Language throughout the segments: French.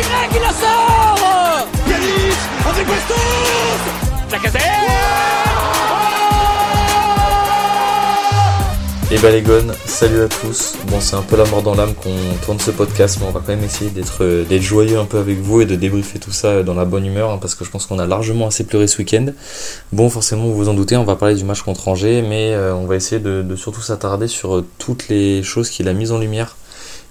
Y qui la sort Yanis avec Bastos Et bah les gones, salut à tous. Bon c'est un peu la mort dans l'âme qu'on tourne ce podcast, mais on va quand même essayer d'être euh, d'être joyeux un peu avec vous et de débriefer tout ça dans la bonne humeur, hein, parce que je pense qu'on a largement assez pleuré ce week-end. Bon forcément vous vous en doutez, on va parler du match contre Angers, mais euh, on va essayer de, de surtout s'attarder sur euh, toutes les choses qu'il a mises en lumière,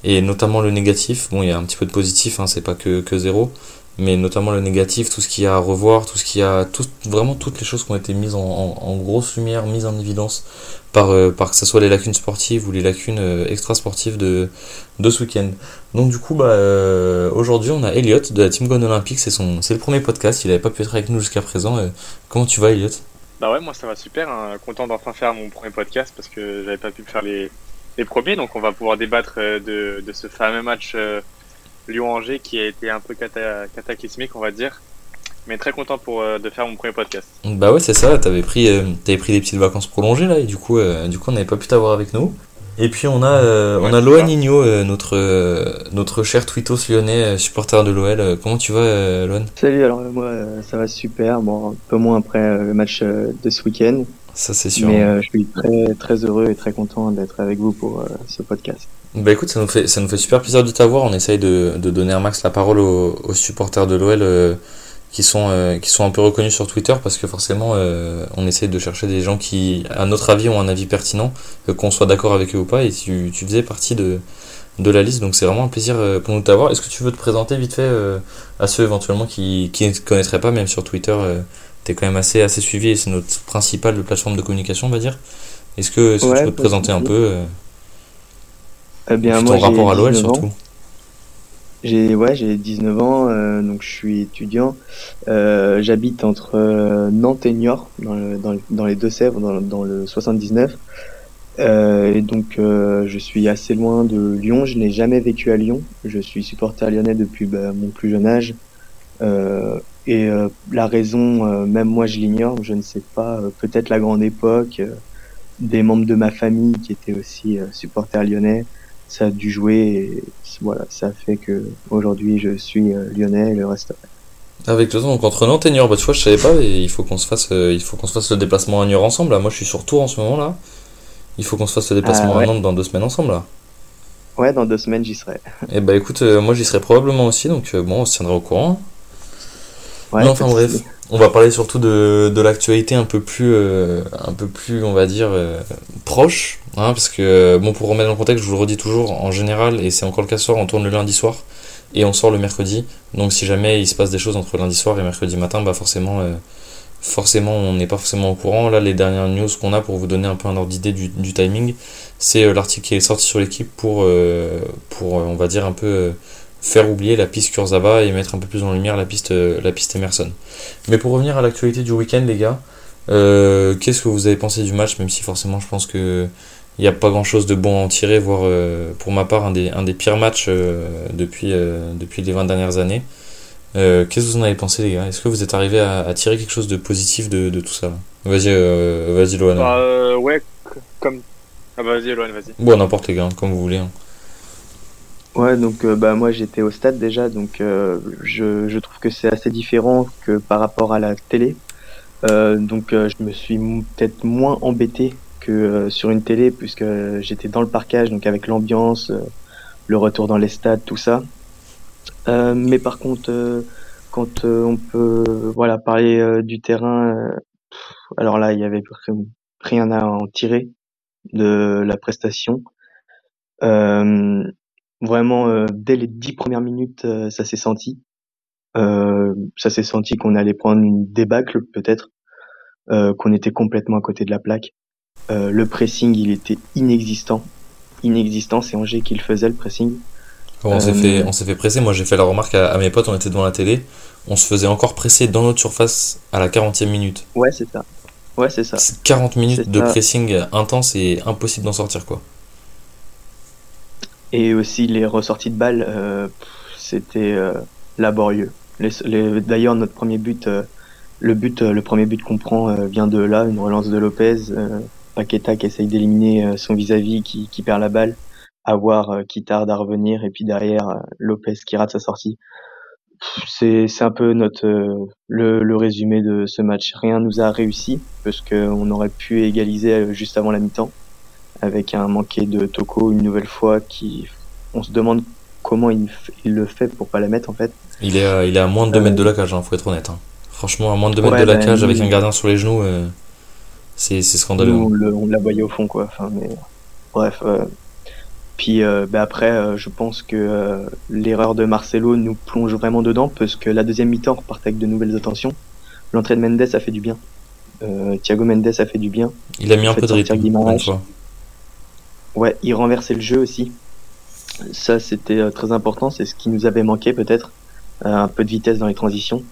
et notamment le négatif. Bon il y a un petit peu de positif, hein, c'est pas que, que zéro, mais notamment le négatif, tout ce qu'il y a à revoir, tout ce qu'il y a, tout, vraiment toutes les choses qui ont été mises en, en, grosse lumière, mises en évidence par, euh, par que ce soit les lacunes sportives ou les lacunes euh, extra-sportives de, de ce week-end. Donc du coup, bah, euh, aujourd'hui, on a Elliot de la Team Gone Olympique, c'est son, c'est le premier podcast, il n'avait pas pu être avec nous jusqu'à présent. Euh, comment tu vas, Elliot Bah ouais, moi ça va super, hein. content d'enfin faire mon premier podcast parce que j'avais pas pu faire les, les premiers, donc on va pouvoir débattre euh, de, de ce fameux match euh, Lyon-Angers qui a été un peu cata cataclysmique, on va dire. Mais très content pour, euh, de faire mon premier podcast. Bah ouais, c'est ça, t'avais pris, euh, t'avais pris des petites vacances prolongées là, et du coup, euh, du coup on n'avait pas pu t'avoir avec nous. Et puis on a, euh, Ouais, on a Loan euh, notre, euh, notre cher Twitos lyonnais, euh, supporter de l'OL. Comment tu vas, euh, Loan? Salut, alors moi euh, ça va super, bon un peu moins après euh, le match euh, de ce week-end, Ça c'est sûr. mais euh, je suis très très heureux et très content d'être avec vous pour euh, ce podcast. Bah écoute, ça nous fait, ça nous fait super plaisir de t'avoir. On essaye de, de donner un max la parole aux, aux supporters de l'OL euh, qui, sont, euh, qui sont un peu reconnus sur Twitter parce que forcément, euh, on essaye de chercher des gens qui, à notre avis, ont un avis pertinent, qu'on soit d'accord avec eux ou pas. Et tu, tu faisais partie de, de la liste, donc c'est vraiment un plaisir pour nous de t'avoir. Est-ce que tu veux te présenter vite fait euh, à ceux éventuellement qui, qui ne te connaîtraient pas, même sur Twitter euh, T'es quand même assez, assez suivi et c'est notre principale plateforme de communication, on va dire. Est-ce que, Ouais, tu peux te présenter un peu euh, Eh bien puis moi ton rapport à l'OL 19 ans, surtout j'ai ouais j'ai 19 ans, euh, donc je suis étudiant, euh, j'habite entre euh, Nantes et Niort dans, le- dans, le- dans les Deux-Sèvres dans, dans le 79. Euh, et donc je suis assez loin de Lyon, je n'ai jamais vécu à Lyon, je suis supporter lyonnais depuis bah, mon plus jeune âge. Et euh, la raison, euh, même moi je l'ignore, je ne sais pas, euh, peut-être la grande époque, des membres de ma famille qui étaient aussi supporters lyonnais, ça a dû jouer et voilà, ça a fait que aujourd'hui je suis lyonnais et le reste. Avec le temps, donc entre Nantes et Niort, bah tu vois, je savais pas, et il faut qu'on se fasse, il faut qu'on se fasse le déplacement à Niort ensemble. Là, moi, je suis sur Tours en ce moment là. Il faut qu'on se fasse le déplacement Ah, ouais. à Nantes dans deux semaines ensemble là. Ouais, dans deux semaines j'y serai. Et bah écoute, euh, moi j'y serai probablement aussi, donc bon, on se tiendra au courant. Ouais, Mais enfin bref, on va parler surtout de, de l'actualité un peu plus, euh, un peu plus, on va dire, euh, proche, hein, parce que euh, bon, pour remettre dans le contexte, je vous le redis toujours, en général, et c'est encore le cas ce soir, on tourne le lundi soir et on sort le mercredi. Donc si jamais il se passe des choses entre lundi soir et mercredi matin, bah forcément, euh, forcément, on n'est pas forcément au courant. Là, les dernières news qu'on a pour vous donner un peu un ordre d'idée du, du timing, c'est l'article qui est sorti sur l'équipe pour, pour, on va dire un peu. Faire oublier la piste Kurzawa et mettre un peu plus en lumière la piste, euh, la piste Emerson. Mais pour revenir à l'actualité du week-end, les gars, euh, qu'est-ce que vous avez pensé du match, même si forcément je pense que il n'y a pas grand-chose de bon à en tirer, voire euh, pour ma part un des, un des pires matchs euh, depuis, depuis les 20 dernières années. Qu'est-ce que vous en avez pensé, les gars? Est-ce que vous êtes arrivé à, à tirer quelque chose de positif de, de tout ça Vas-y, vas-y, Loana. Bah, ouais, comme. Ah bah vas-y, Eloane, vas-y. Bon, n'importe les gars, comme vous voulez. hein. Ouais, donc euh, bah moi j'étais au stade déjà, donc euh, je, je trouve que c'est assez différent que par rapport à la télé. Euh, donc euh, je me suis peut-être moins embêté que euh, sur une télé puisque j'étais dans le parcage, donc avec l'ambiance, le retour dans les stades, tout ça. Mais par contre, quand on peut voilà parler du terrain, alors là il y avait ri- rien à en tirer de la prestation. Euh, Vraiment, euh, dès les dix premières minutes, euh, ça s'est senti. Euh, ça s'est senti qu'on allait prendre une débâcle peut-être, euh, qu'on était complètement à côté de la plaque. Euh, le pressing, il était inexistant. Inexistant, c'est Angers qui le faisait, le pressing. Bon, on s'est fait, on s'est fait presser. Moi, j'ai fait la remarque à, à mes potes, on était devant la télé. On se faisait encore presser dans notre surface à la 40e minute. Ouais, c'est ça. Ouais, c'est ça. C'est 40 minutes de ça. pressing intense et impossible d'en sortir, quoi. Et aussi les ressorties de balles, euh, c'était euh, laborieux. Les, les- D'ailleurs, notre premier but, euh, le but, euh, le premier but qu'on prend euh, vient de là, une relance de Lopez, euh, Paqueta qui essaye d'éliminer son vis-à-vis, qui, qui perd la balle, avoir qui tarde à revenir, et puis derrière Lopez qui rate sa sortie. c'est un peu notre le, le résumé de ce match. Rien nous a réussi parce qu'on aurait pu égaliser juste avant la mi-temps avec un manqué de Toko une nouvelle fois qui on se demande comment il, il le fait pour pas la mettre en fait. Il est à, il est à moins de 2 mètres de la cage, hein, faut être honnête. Hein. Franchement, à moins de 2 mètres Ouais, de la bah, cage nous- avec un gardien sur les genoux, euh, c'est scandaleux. Nous, hein. on, le- on la voyait au fond quoi. Enfin mais bref. euh, Puis euh, bah, après, euh, je pense que euh, l'erreur de Marcelo nous plonge vraiment dedans parce que la deuxième mi-temps repartait avec de nouvelles attentions. L'entrée de Mendes a fait du bien. Euh, Thiago Mendes a fait du bien. Il a mis un Faites peu de rythme, Guimaraes. pour une fois. Ouais, il renversait le jeu aussi. Ça, c'était euh, très important. C'est ce qui nous avait manqué peut-être. Euh, un peu de vitesse dans les transitions.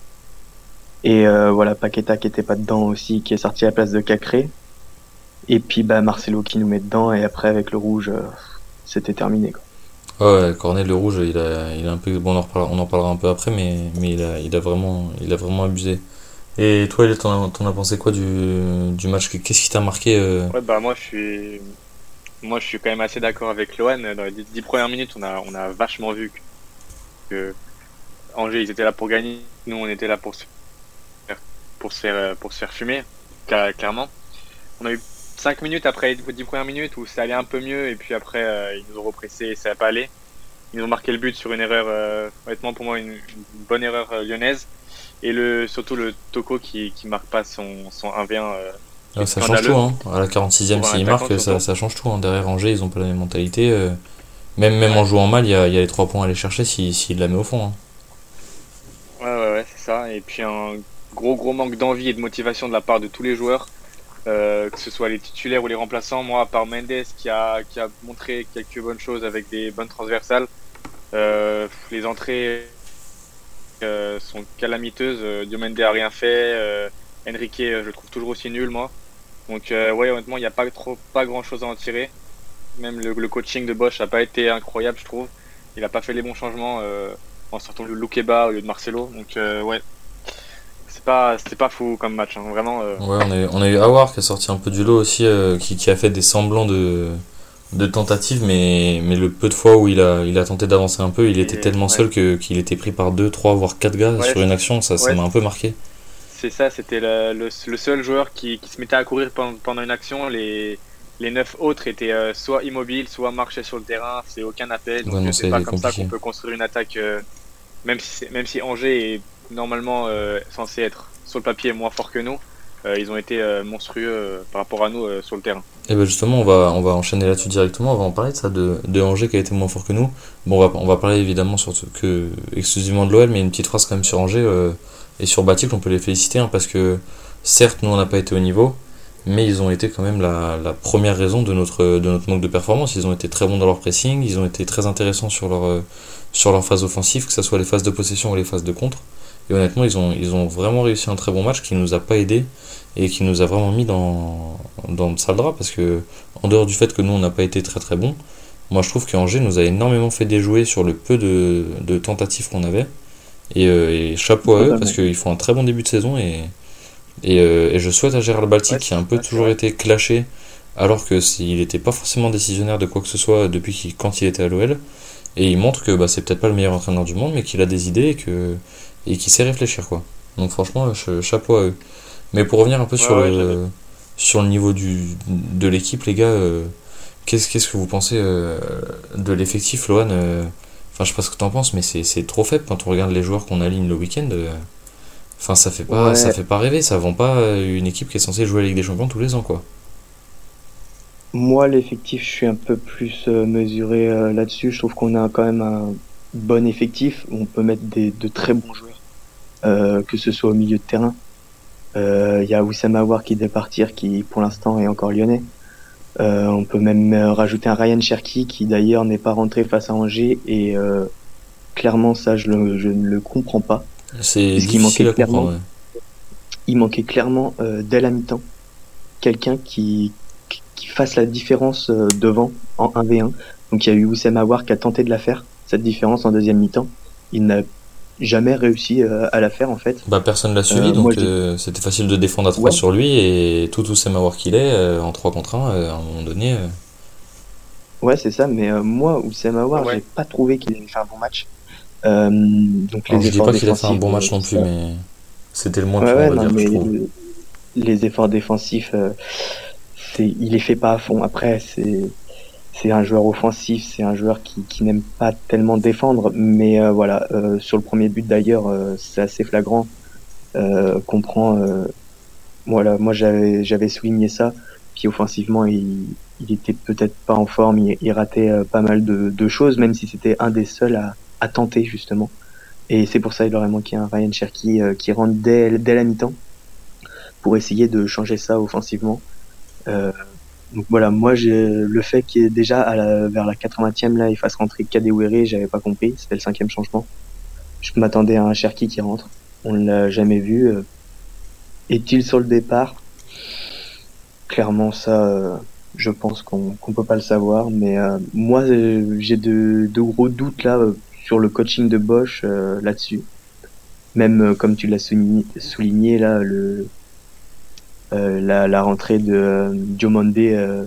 Et euh, voilà, Paqueta qui était pas dedans aussi, qui est sorti à la place de Cacré. Et puis bah Marcelo qui nous met dedans. Et après avec le rouge, euh, c'était terminé. Quoi. Ouais, Cornet le rouge, il a, il a un peu, bon, on en reparlera, on en parlera un peu après, mais, mais il a, il a vraiment, il a vraiment abusé. Et toi, t'en as, as pensé quoi du, du match? Qu'est-ce qui t'a marqué euh? Ouais, bah moi je suis, moi je suis quand même assez d'accord avec Lohan. Dans les dix- dix premières minutes, on a, on a vachement vu que, Angers ils étaient là pour gagner, nous on était là pour se faire, pour se faire, pour se faire fumer, cla- clairement. On a eu 5 minutes après les 10 premières minutes où ça allait un peu mieux et puis après euh, ils nous ont repressé et ça n'a pas allé. Ils ont marqué le but sur une erreur, euh, honnêtement pour moi une, bonne erreur euh, lyonnaise et le surtout le Toko qui qui marque pas son son 1v1 euh, Ouais, Ça change tout, hein. À la 46e, Pour un s'il attaquant, marque, ça, ça change tout. Hein. Derrière Angers, ils ont pas la même mentalité. euh. Même, même en jouant mal, il y a, il y a les 3 points à aller chercher s'il s'il la met au fond. hein. Ouais, ouais, ouais, c'est ça. Et puis un gros, gros manque d'envie et de motivation de la part de tous les joueurs, euh, que ce soit les titulaires ou les remplaçants. Moi, à part Mendes qui a, qui a montré quelques bonnes choses avec des bonnes transversales, euh, les entrées euh, sont calamiteuses. Diomende a rien fait. Enrique, je le trouve toujours aussi nul, moi. Donc, euh, ouais, honnêtement, il n'y a pas trop, pas grand chose à en tirer. Même le, le coaching de Bosch n'a pas été incroyable, je trouve. Il n'a pas fait les bons changements. Euh, en sortant de Loukeba au lieu de Marcelo. Donc euh, ouais, c'est pas c'était pas fou comme match, hein. vraiment. Ouais, on a, eu- on a eu Awar qui a sorti un peu du lot aussi, qui, qui a fait des semblants de, de tentatives, mais, mais le peu de fois où il a, il a tenté d'avancer un peu, il était Et- tellement ouais. seul que, qu'il était pris par 2, 3, voire 4 gars Ouais, sur une action. Ça ça m'a un peu marqué. C'est ça, c'était le, le, le seul joueur qui, qui se mettait à courir pendant, pendant une action. Les les neuf autres étaient euh, soit immobiles, soit marchaient sur le terrain. C'est aucun appel. Donc Ouais, c'est pas comme ça qu'on peut construire une attaque. euh, même si même si Angers est normalement euh, censé être sur le papier moins fort que nous, ils ont été monstrueux par rapport à nous sur le terrain. Et ben justement, on va, on va enchaîner là-dessus directement. On va en parler de ça, de, de Angers qui a été moins fort que nous. Bon, on va, on va parler évidemment que, exclusivement de l'OL, mais une petite phrase quand même sur Angers et sur Batik, on peut les féliciter hein, parce que certes, nous on n'a pas été au niveau, mais ils ont été quand même la, première raison de notre, de notre manque de performance. Ils ont été très bons dans leur pressing, ils ont été très intéressants sur leur, euh, sur leur phase offensive, que ce soit les phases de possession ou les phases de contre. Et honnêtement, ils ont, ils ont vraiment réussi un très bon match qui nous a pas aidé et qui nous a vraiment mis dans, dans le sale drap parce que, en dehors du fait que nous on n'a pas été très très bons, moi je trouve qu'Angers nous a énormément fait déjouer sur le peu de, de tentatives qu'on avait. Et, euh, et chapeau à eux parce qu'ils font un très bon début de saison et, et, euh, et je souhaite à Gérald Baltic Ouais, qui a un peu toujours été clashé alors que s'il n'était pas forcément décisionnaire de quoi que ce soit depuis qu'il, quand il était à l'OL et il montre que bah, c'est peut-être pas le meilleur entraîneur du monde mais qu'il a des idées et que et qu'il sait réfléchir quoi. Donc franchement ch- chapeau à eux. Mais pour revenir un peu Ouais, sur ouais, le sur le niveau du de l'équipe les gars euh, qu'est-ce qu'est-ce que vous pensez euh, de l'effectif Lohan euh, Enfin je sais pas ce que t'en penses mais c'est c'est trop faible quand on regarde les joueurs qu'on aligne le week-end. euh, Enfin ça fait pas Ouais. ça fait pas rêver, ça vend pas euh, une équipe qui est censée jouer à la Ligue des Champions tous les ans quoi. Moi, l'effectif, je suis un peu plus euh, mesuré euh, là-dessus. Je trouve qu'on a quand même un bon effectif où on peut mettre des, de très bons joueurs, euh, que ce soit au milieu de terrain. Euh, Il y a Oussam Aouar qui devait partir, qui pour l'instant est encore lyonnais. Euh, on peut même euh, rajouter un Ryan Cherky qui d'ailleurs n'est pas rentré face à Angers et euh, clairement ça je, le, je ne le comprends pas. C'est manquait clairement. Il manquait clairement euh, dès la mi-temps quelqu'un qui, qui- qui fasse la différence devant en 1v1. Donc il y a eu Oussem Aouar qui a tenté de la faire, cette différence en deuxième mi-temps. Il n'a jamais réussi euh, à la faire en fait. Bah personne l'a suivi Euh, donc je- euh, c'était facile de défendre à 3 Ouais. sur lui et tout tout sait m'avoir qu'il est euh, en 3 contre 1 euh, à un moment donné. euh, Ouais, c'est ça, mais euh, moi, Oussem Aouar, Ouais. j'ai pas trouvé qu'il avait fait un bon match. donc les efforts dis pas qu'il a fait un bon match non plus, mais c'était le moins ouais, ouais, dire, Les efforts défensifs, il les fait pas à fond. Après, c'est c'est un joueur offensif, c'est un joueur qui, qui n'aime pas tellement défendre, mais euh, voilà, euh, sur le premier but d'ailleurs, euh, c'est assez flagrant. comprend, voilà, moi j'avais j'avais souligné ça. Puis offensivement, il, il était peut-être pas en forme, il, ratait pas mal de, de, choses, même si c'était un des seuls à, à tenter justement. Et c'est pour ça qu'il aurait manqué un Ryan Cherky qui rentre dès, dès la mi-temps pour essayer de changer ça offensivement. Euh, donc voilà, moi le fait qu'il est déjà à la, vers la 80e là, il fasse rentrer Kadewere, j'avais pas compris, c'était le cinquième changement. Je m'attendais à un Cherki qui rentre, on l'a jamais vu. Euh. Est-il sur le départ? Clairement ça, euh, je pense qu'on qu'on peut pas le savoir, mais moi j'ai de, gros doutes là sur le coaching de Bosch là-dessus. Même comme tu l'as souligné, là, le euh, la, la, rentrée de euh, Diomande euh,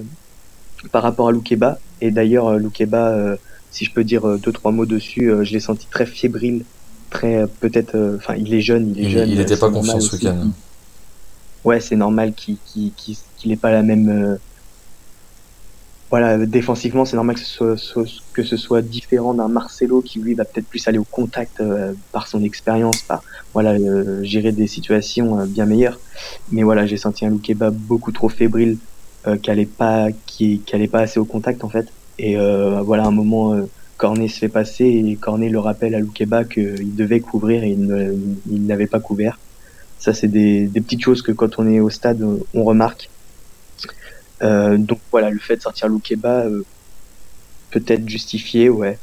par rapport à Loukeba. Et d'ailleurs, Loukeba, si je peux dire deux trois mots dessus, je l'ai senti très fébrile, très peut-être. Enfin, il est jeune, il est jeune. Il n'était pas confiant ce week-end. Ouais, c'est normal qu'il qu'il qu'il n'ait pas la même voilà, défensivement, c'est normal que ce soit, que ce soit différent d'un Marcelo qui lui va peut-être plus aller au contact euh, par son expérience, par voilà euh, gérer des situations euh, bien meilleures. Mais voilà, j'ai senti un Loukeba beaucoup trop fébrile, qui allait pas, qui, qui pas assez au contact en fait. Et voilà, un moment, Cornet se fait passer et Cornet le rappelle à Loukeba qu'il devait couvrir et il n'avait pas couvert. Ça, c'est des, des petites choses que quand on est au stade, on remarque euh, donc voilà, le fait de sortir Loukeba, euh, peut-être justifié, ouais.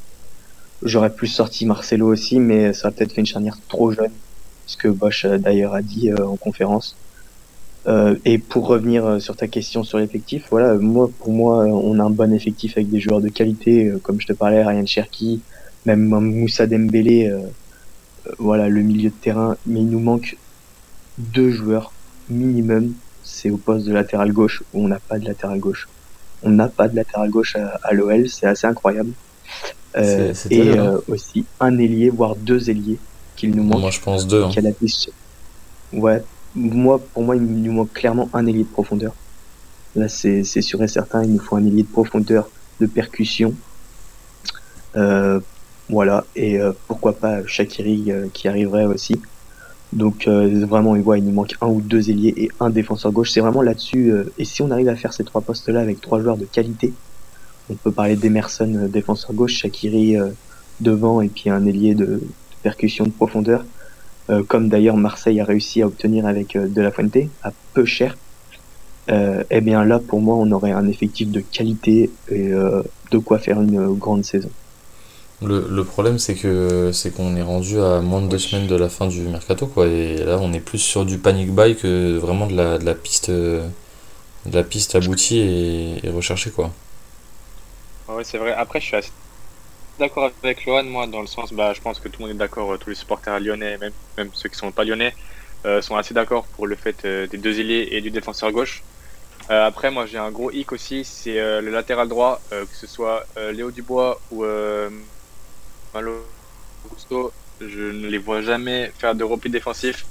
J'aurais plus sorti Marcelo aussi, mais ça aurait peut-être fait une charnière trop jeune, ce que Bosch euh, d'ailleurs a dit en conférence. et pour revenir sur ta question sur l'effectif, voilà, moi pour moi, on a un bon effectif avec des joueurs de qualité, comme je te parlais, Ryan Cherki, même Moussa Dembélé, voilà, le milieu de terrain, mais il nous manque deux joueurs minimum c'est au poste de latéral gauche où on n'a pas de latéral gauche. On n'a pas de latéral gauche à, l'OL, c'est assez incroyable. Euh, et hein. euh, aussi un ailier, voire deux ailiers qu'il nous manque. Moi, je pense deux. Hein. Ouais, moi, pour moi, il nous manque clairement un ailier de profondeur. Là, c'est sûr et certain, il nous faut un ailier de profondeur, de percussion. Euh, voilà, et pourquoi pas Shakiri qui arriverait aussi. Donc euh, vraiment, il voit, il nous manque un ou deux ailiers et un défenseur gauche. C'est vraiment là-dessus. Euh, et si on arrive à faire ces trois postes-là avec trois joueurs de qualité, on peut parler d'Emerson, euh, défenseur gauche, Shakiri devant et puis un ailier de, percussion de profondeur, comme d'ailleurs Marseille a réussi à obtenir avec De La Fuente à peu cher. eh bien là, pour moi, on aurait un effectif de qualité et de quoi faire une grande saison. Le, le problème, c'est que c'est qu'on est rendu à moins de deux semaines de la fin du mercato, quoi. Et là, on est plus sur du panic buy que vraiment de la, de la piste, de la piste aboutie et, recherchée, quoi. Ouais, c'est vrai. Après, je suis assez d'accord avec Lohan, moi, dans le sens, bah, je pense que tout le monde est d'accord, tous les supporters lyonnais, même, même ceux qui sont pas lyonnais, euh, sont assez d'accord pour le fait euh, des deux ailiers et du défenseur gauche. Euh, après, moi, j'ai un gros hic aussi, c'est le latéral droit, que ce soit Léo Dubois ou Malo, Augusto, je ne les vois jamais faire de repli défensif.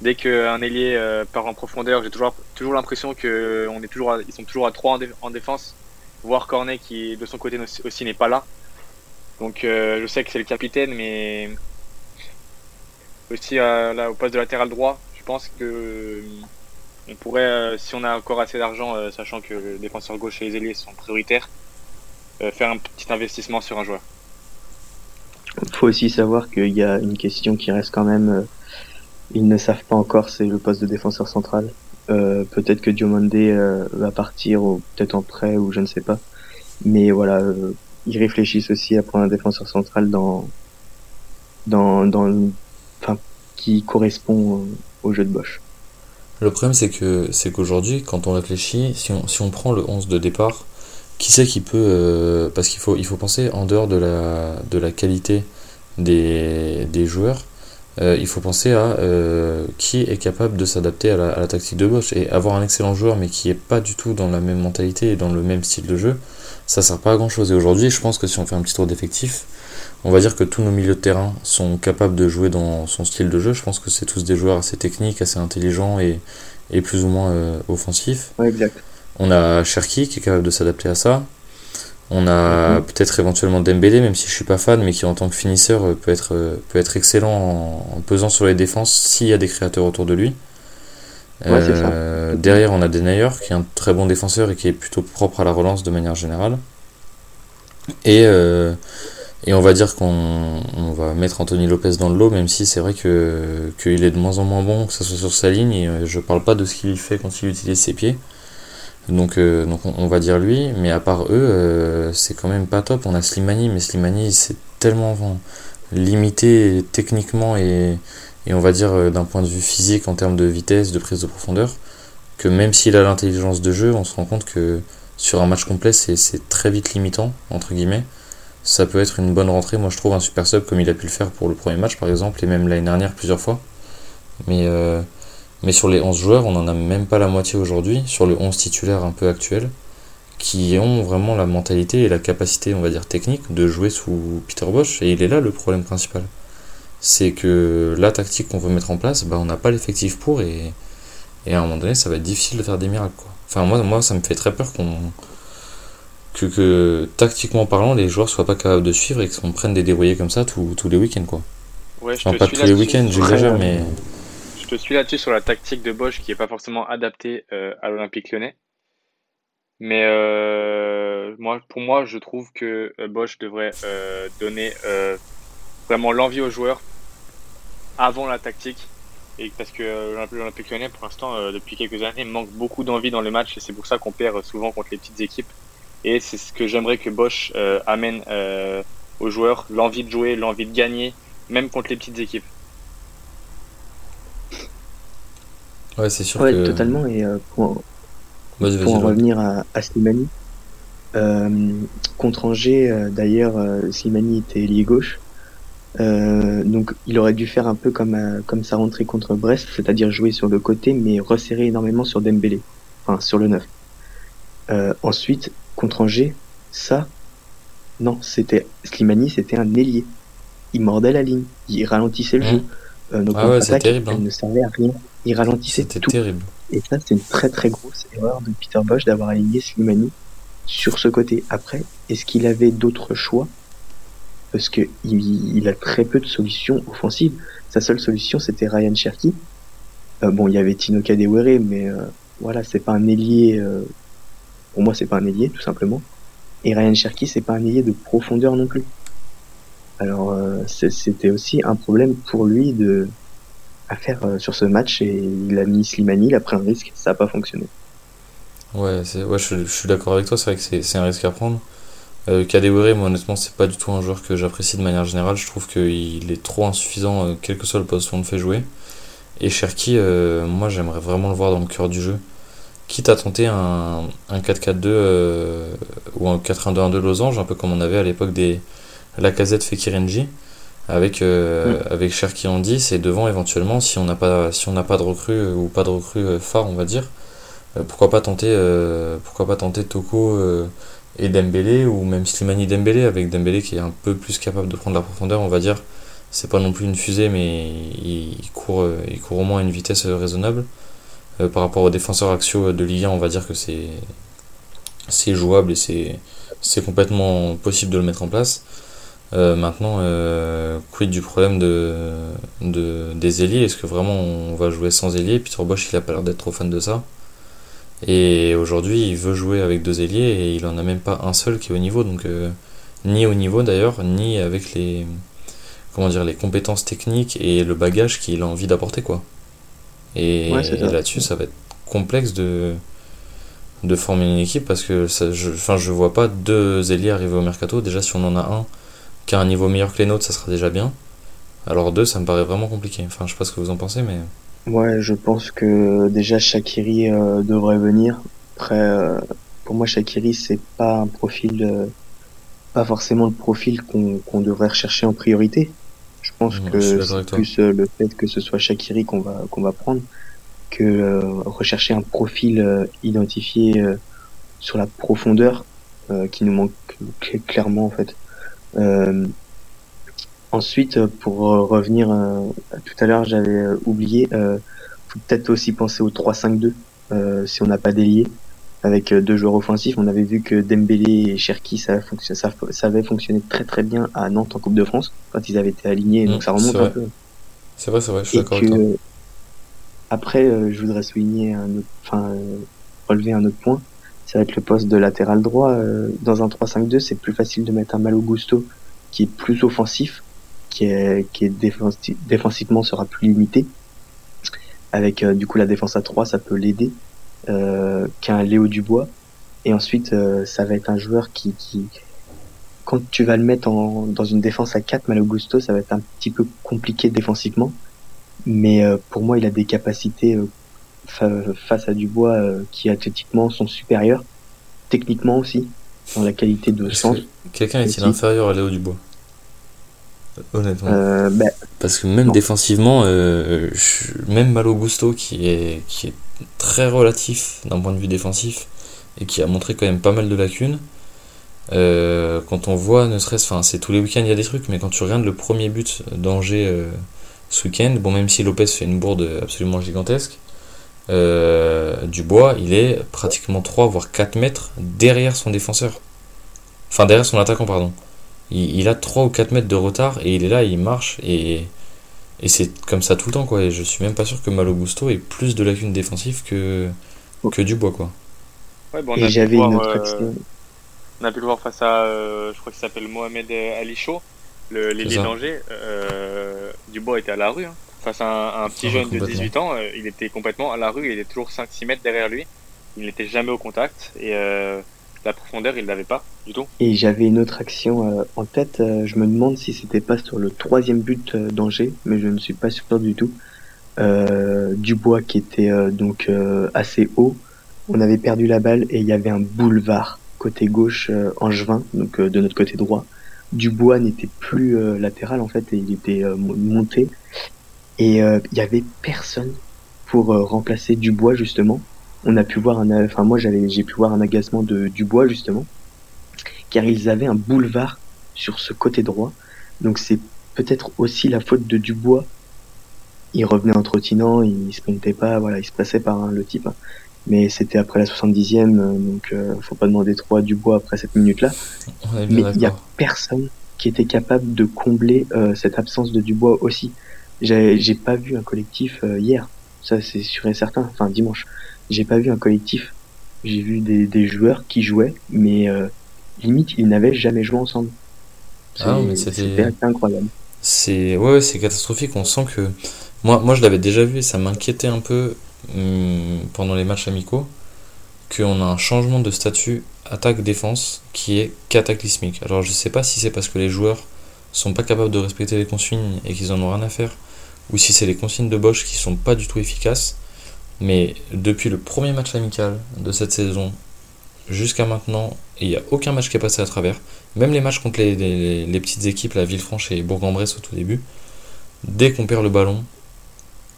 Dès qu'un ailier euh, part en profondeur, j'ai toujours, toujours l'impression qu'ils sont toujours à 3 en, défense, voire Cornet qui de son côté aussi n'est pas là. Donc euh, je sais que c'est le capitaine, mais aussi euh, là, au poste de latéral droit, je pense que on pourrait, si on a encore assez d'argent, sachant que le défenseur gauche et les ailiers sont prioritaires, faire un petit investissement sur un joueur. Il faut aussi savoir qu'il y a une question qui reste quand même. Euh, ils ne savent pas encore, c'est le poste de défenseur central. Euh, peut-être que Diomande euh, va partir, peut-être en prêt, ou je ne sais pas. Mais voilà, ils réfléchissent aussi à prendre un défenseur central dans, dans, dans, qui correspond au jeu de Bosch. Le problème, c'est que c'est qu'aujourd'hui, quand on réfléchit, si on, si on prend le 11 de départ, qui sait qui peut euh, parce qu'il faut il faut penser en dehors de la de la qualité des, des joueurs euh, il faut penser à euh, qui est capable de s'adapter à la, tactique de Bosch et avoir un excellent joueur mais qui est pas du tout dans la même mentalité et dans le même style de jeu ça sert pas à grand chose et aujourd'hui je pense que si on fait un petit tour d'effectif on va dire que tous nos milieux de terrain sont capables de jouer dans son style de jeu. Je pense que c'est tous des joueurs assez techniques, assez intelligents et, et plus ou moins offensifs. Ouais, exact. On a Cherki qui est capable de s'adapter à ça. On a Mhm. peut-être éventuellement Dembélé, même si je suis pas fan, mais qui en tant que finisseur euh, peut être, euh, peut être excellent en, en pesant sur les défenses s'il y a des créateurs autour de lui. Ouais. Euh, derrière, on a Denayer qui est un très bon défenseur et qui est plutôt propre à la relance de manière générale. Et, euh, et on va dire qu'on on va mettre Anthony Lopez dans le lot, même si c'est vrai que qu'il est de moins en moins bon, que ce soit sur sa ligne. Et je parle pas de ce qu'il fait quand il utilise ses pieds. Donc, euh, on, va dire lui, mais à part eux, euh, c'est quand même pas top. On a Slimani, mais Slimani c'est tellement limité techniquement et, on va dire euh, d'un point de vue physique en termes de vitesse, de prise de profondeur, que même s'il a l'intelligence de jeu, on se rend compte que sur un match complet, c'est très vite limitant, entre guillemets. Ça peut être une bonne rentrée, moi je trouve, un super sub comme il a pu le faire pour le premier match par exemple, et même l'année dernière plusieurs fois. Mais, mais sur les 11 joueurs, on en a même pas la moitié aujourd'hui, sur le 11 titulaire un peu actuel, qui ont vraiment la mentalité et la capacité, on va dire, technique de jouer sous Peter Bosch, et il est là le problème principal. C'est que la tactique qu'on veut mettre en place, bah, on n'a pas l'effectif pour, et, et à un moment donné, ça va être difficile de faire des miracles. Quoi. Enfin, moi, moi, ça me fait très peur qu'on que, que tactiquement parlant, les joueurs soient pas capables de suivre et qu'on prenne des dévoyés comme ça tous, tous les week-ends. Quoi. Ouais, je Enfin, te pas suis tous les week-ends, j'exagère, mais. Je suis là-dessus sur la tactique de Bosch qui n'est pas forcément adaptée euh, à l'Olympique lyonnais. Mais euh, moi, pour moi, je trouve que euh, Bosch devrait donner vraiment l'envie aux joueurs avant la tactique. Et parce que l'Olymp- l'Olympique lyonnais, pour l'instant, depuis quelques années, manque beaucoup d'envie dans les matchs et c'est pour ça qu'on perd souvent contre les petites équipes. Et c'est ce que j'aimerais que Bosch amène aux joueurs, l'envie de jouer, l'envie de gagner, même contre les petites équipes. Ouais, c'est sûr Ouais, que. totalement. Et euh, pour, Vas-y, vas-y, pour en revenir à, à Slimani, euh, contre Angers, euh, d'ailleurs, Slimani était lié gauche. Euh, donc il aurait dû faire un peu comme, euh, comme sa rentrée contre Brest, c'est-à-dire jouer sur le côté mais resserrer énormément sur Dembélé, enfin sur le 9. Euh, ensuite, contre Angers, ça, non, c'était Slimani, c'était un ailier. Il mordait la ligne, il ralentissait le Mhm. jeu. Euh, Ah ouais, terrible, hein. ne servait à rien. Il ralentissait C'était tout. terrible. Et ça, c'est une très très grosse erreur de Peter Bosch d'avoir aligné Slimani sur ce côté. Après, est-ce qu'il avait d'autres choix? Parce que il, il a très peu de solutions offensives. Sa seule solution, c'était Ryan Cherky. Euh, bon, il y avait Tino Kadewere, mais euh, voilà, c'est pas un ailier. euh, pour moi, c'est pas un ailier, tout simplement. Et Ryan Cherky, c'est pas un ailier de profondeur non plus. Alors, euh, c'était aussi un problème pour lui de à faire euh, sur ce match et il a mis Slimani, il a pris un risque, ça n'a pas fonctionné. Ouais, ouais, je, suis d'accord avec toi, c'est vrai que c'est, un risque à prendre. Euh, moi honnêtement, c'est pas du tout un joueur que j'apprécie de manière générale. Je trouve qu'il est trop insuffisant, euh, quel que soit le poste où on le fait jouer. Et Cherki, moi j'aimerais vraiment le voir dans le cœur du jeu. Quitte à tenter un, un 4-4-2 euh, ou un 4-1-2-1-2 losange, un peu comme on avait à l'époque des Lacazette Fekirenji, avec, euh, avec Cherki en 10 et devant éventuellement, si on n'a pas, si on n'a pas de recrue euh, ou pas de recrue euh, phare, on va dire, euh, pourquoi pas tenter euh, pourquoi pas tenter Toko et Dembélé ou même Slimani Dembélé avec Dembélé qui est un peu plus capable de prendre la profondeur on va dire. C'est pas non plus une fusée mais il, il court il court au moins à une vitesse raisonnable. Par rapport aux défenseurs axiaux de Ligue 1 on va dire que c'est c'est jouable et c'est c'est complètement possible de le mettre en place Euh, maintenant euh, quid du problème de, de des ailiers? Est-ce que vraiment on va jouer sans ailier Peter Bosch il a pas l'air d'être trop fan de ça. Et aujourd'hui, il veut jouer avec deux ailiers et il en a même pas un seul qui est au niveau, donc euh, ni au niveau d'ailleurs, ni avec les comment dire les compétences techniques et le bagage qu'il a envie d'apporter quoi. Et, Ouais, là-dessus, ça va être complexe de de former une équipe parce que ça, je, enfin, je vois pas deux ailiers arriver au mercato. Déjà, si on en a un qui a un niveau meilleur que les nôtres, ça sera déjà bien. Alors deux, ça me paraît vraiment compliqué. Enfin, je sais pas ce que vous en pensez, mais Ouais, je pense que déjà Shakiri euh, devrait venir. Après, euh, pour moi, Shakiri, c'est pas un profil, euh, pas forcément le profil qu'on devrait rechercher en priorité. Je pense que c'est plus le fait que ce soit Shakiri qu'on va qu'on va prendre que rechercher un profil identifié sur la profondeur qui nous manque cl- clairement en fait. Euh, ensuite, pour euh, revenir euh, tout à l'heure, j'avais oublié, euh, faut peut-être aussi penser au 3-5-2 euh, si on n'a pas délié avec deux joueurs offensifs. On avait vu que Dembélé et Cherki, ça, fonction- ça, ça avait fonctionné très très bien à Nantes en Coupe de France quand ils avaient été alignés. Donc Mm, ça remonte un peu. C'est vrai, c'est vrai, je suis d'accord que avec toi. après, euh, je voudrais souligner un autre, enfin euh, relever un autre point. Ça va être le poste de latéral droit. Euh, dans un 3-5-2, c'est plus facile de mettre un Malo Gusto qui est plus offensif, qui est qui défensivement sera plus limité. Avec euh, du coup la défense à 3, ça peut l'aider euh, qu'un Léo Dubois. Et ensuite, ça va être un joueur qui, quand tu vas le mettre dans une défense à 4, Malo Gusto, ça va être un petit peu compliqué défensivement. Mais pour moi, il a des capacités face à Dubois euh, qui athlétiquement sont supérieures, techniquement aussi, dans la qualité de sens. que quelqu'un est-il inférieur à Léo Dubois? Honnêtement. Euh, bah, Parce que même Non. défensivement, euh, je- même Malo Gusto, qui est, qui est très relatif d'un point de vue défensif et qui a montré quand même pas mal de lacunes, euh, quand on voit, ne serait-ce, enfin, c'est tous les week-ends il y a des trucs, mais quand tu regardes le premier but d'Angers euh, ce week-end, bon, même si Lopez fait une bourde absolument gigantesque, euh, Dubois, il est pratiquement 3 voire 4 mètres derrière son défenseur. Enfin, derrière son attaquant, pardon. Il, il a 3 ou 4 mètres de retard et il est là, il marche et, et c'est comme ça tout le temps quoi. Et je suis même pas sûr que Malo Gusto ait plus de lacunes défensives que, que Dubois quoi. Ouais, bon, on, a et pu j'avais le voir, une autre euh, on a pu le voir face à, euh, je crois qu'il s'appelle Mohamed euh, Ali Chaud, l'ailier d'Angers. Euh, Dubois était à la rue. hein. Face à un, un petit Ah, jeune de complètement. 18 ans, euh, il était complètement à la rue, il était toujours 5-6 mètres derrière lui. Il n'était jamais au contact et euh, la profondeur, il l'avait pas du tout. Et j'avais une autre action euh, en tête. euh, je me demande si c'était pas sur le troisième but euh, d'Angers, mais je ne suis pas sûr du tout. Euh, Dubois qui était euh, donc euh, assez haut. On avait perdu la balle et il y avait un boulevard côté gauche euh, angevin, donc euh, de notre côté droit. Dubois n'était plus euh, latéral en fait et il était euh, mo- monté. Et euh, il y avait personne pour euh, remplacer Dubois justement. On a pu voir un, enfin moi j'avais, j'ai pu voir un agacement de Dubois justement car ils avaient un boulevard sur ce côté droit. Donc c'est peut-être aussi la faute de Dubois. Il revenait en trottinant, il sprintait pas, voilà, il se passait par hein, le type. hein. Mais c'était après la 70e, euh, donc euh, faut pas demander trop à Dubois après cette minute-là. Mais il y a personne qui était capable de combler euh, cette absence de Dubois aussi. J'ai pas vu un collectif euh, hier, ça c'est sûr et certain. Enfin dimanche, j'ai pas vu un collectif. J'ai vu des, des joueurs qui jouaient, mais euh, limite ils n'avaient jamais joué ensemble. Ah c'était- incroyable. C'est ouais, ouais, c'est catastrophique. On sent que moi, moi je l'avais déjà vu et ça m'inquiétait un peu hum, pendant les matchs amicaux qu'on a un changement de statut attaque-défense qui est cataclysmique. Alors je sais pas si c'est parce que les joueurs sont pas capables de respecter les consignes et qu'ils en ont rien à faire ou si c'est les consignes de Bosch qui sont pas du tout efficaces. Mais depuis le premier match amical de cette saison jusqu'à maintenant, il n'y a aucun match qui est passé à travers. Même les matchs contre les, petites équipes, la Villefranche et Bourg-en-Bresse au tout début, dès qu'on perd le ballon,